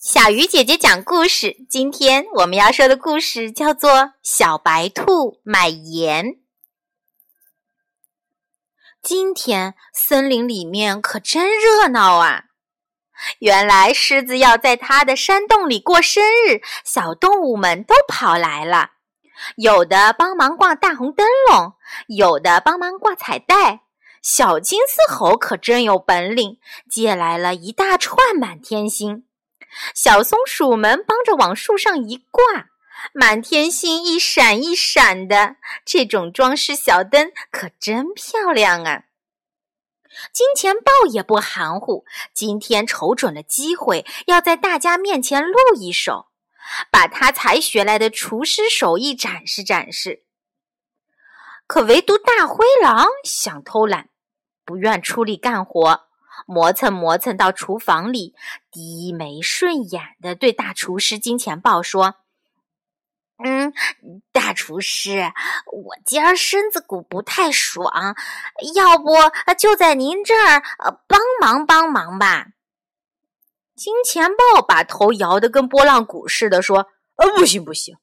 小鱼姐姐讲故事。今天我们要说的故事叫做《小白兔买盐》。今天森林里面可真热闹啊！原来狮子要在它的山洞里过生日，小动物们都跑来了，有的帮忙挂大红灯笼，有的帮忙挂彩带。小金丝猴可真有本领，借来了一大串满天星。小松鼠们帮着往树上一挂，满天星一闪一闪的，这种装饰小灯可真漂亮啊！金钱豹也不含糊，今天瞅准了机会，要在大家面前露一手，把他才学来的厨师手艺展示展示。可唯独大灰狼想偷懒，不愿出力干活。磨蹭磨蹭到厨房里，低眉顺眼的对大厨师金钱豹说：“嗯，大厨师，我今儿身子骨不太爽，要不就在您这儿帮忙帮忙吧。”金钱豹把头摇得跟拨浪鼓似的说：“呃，不行不行，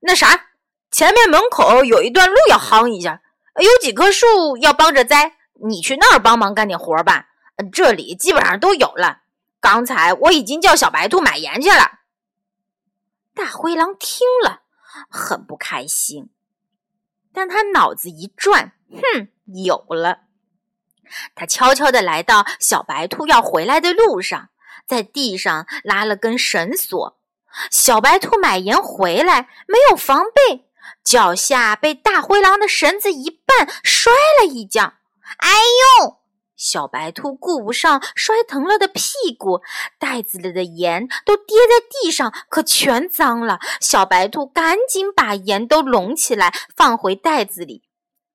那啥，前面门口有一段路要夯一下，有几棵树要帮着栽，你去那儿帮忙干点活吧。”这里基本上都有了。刚才我已经叫小白兔买盐去了。大灰狼听了很不开心，但他脑子一转，哼，有了。他悄悄地来到小白兔要回来的路上，在地上拉了根绳索。小白兔买盐回来没有防备，脚下被大灰狼的绳子一绊，摔了一跤。哎呦！小白兔顾不上摔疼了的屁股，袋子里的盐都跌在地上，可全脏了。小白兔赶紧把盐都拢起来，放回袋子里。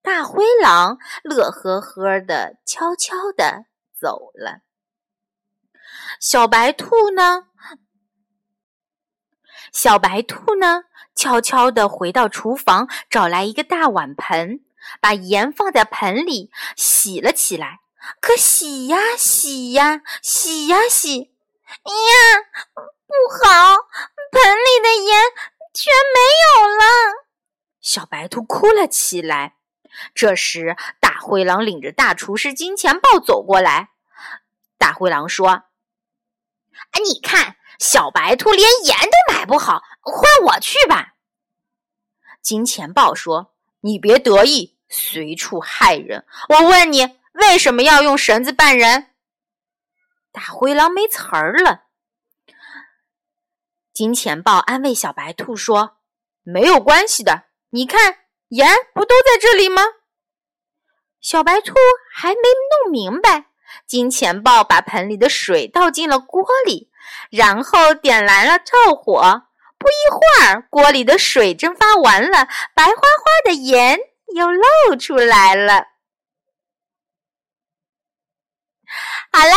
大灰狼乐呵呵的，悄悄的走了。小白兔呢？小白兔呢？悄悄的回到厨房，找来一个大碗盆，把盐放在盆里，洗了起来。可洗呀洗呀洗呀洗，呀，不好，盆里的盐全没有了。小白兔哭了起来。这时，大灰狼领着大厨师金钱豹走过来。大灰狼说：“啊，你看，小白兔连盐都买不好，换我去吧。”金钱豹说：“你别得意，随处害人。我问你。”为什么要用绳子绊人？大灰狼没词儿了。金钱豹安慰小白兔说：“没有关系的，你看盐不都在这里吗？”小白兔还没弄明白。金钱豹把盆里的水倒进了锅里，然后点燃了灶火。不一会儿，锅里的水蒸发完了，白花花的盐又露出来了。好啦，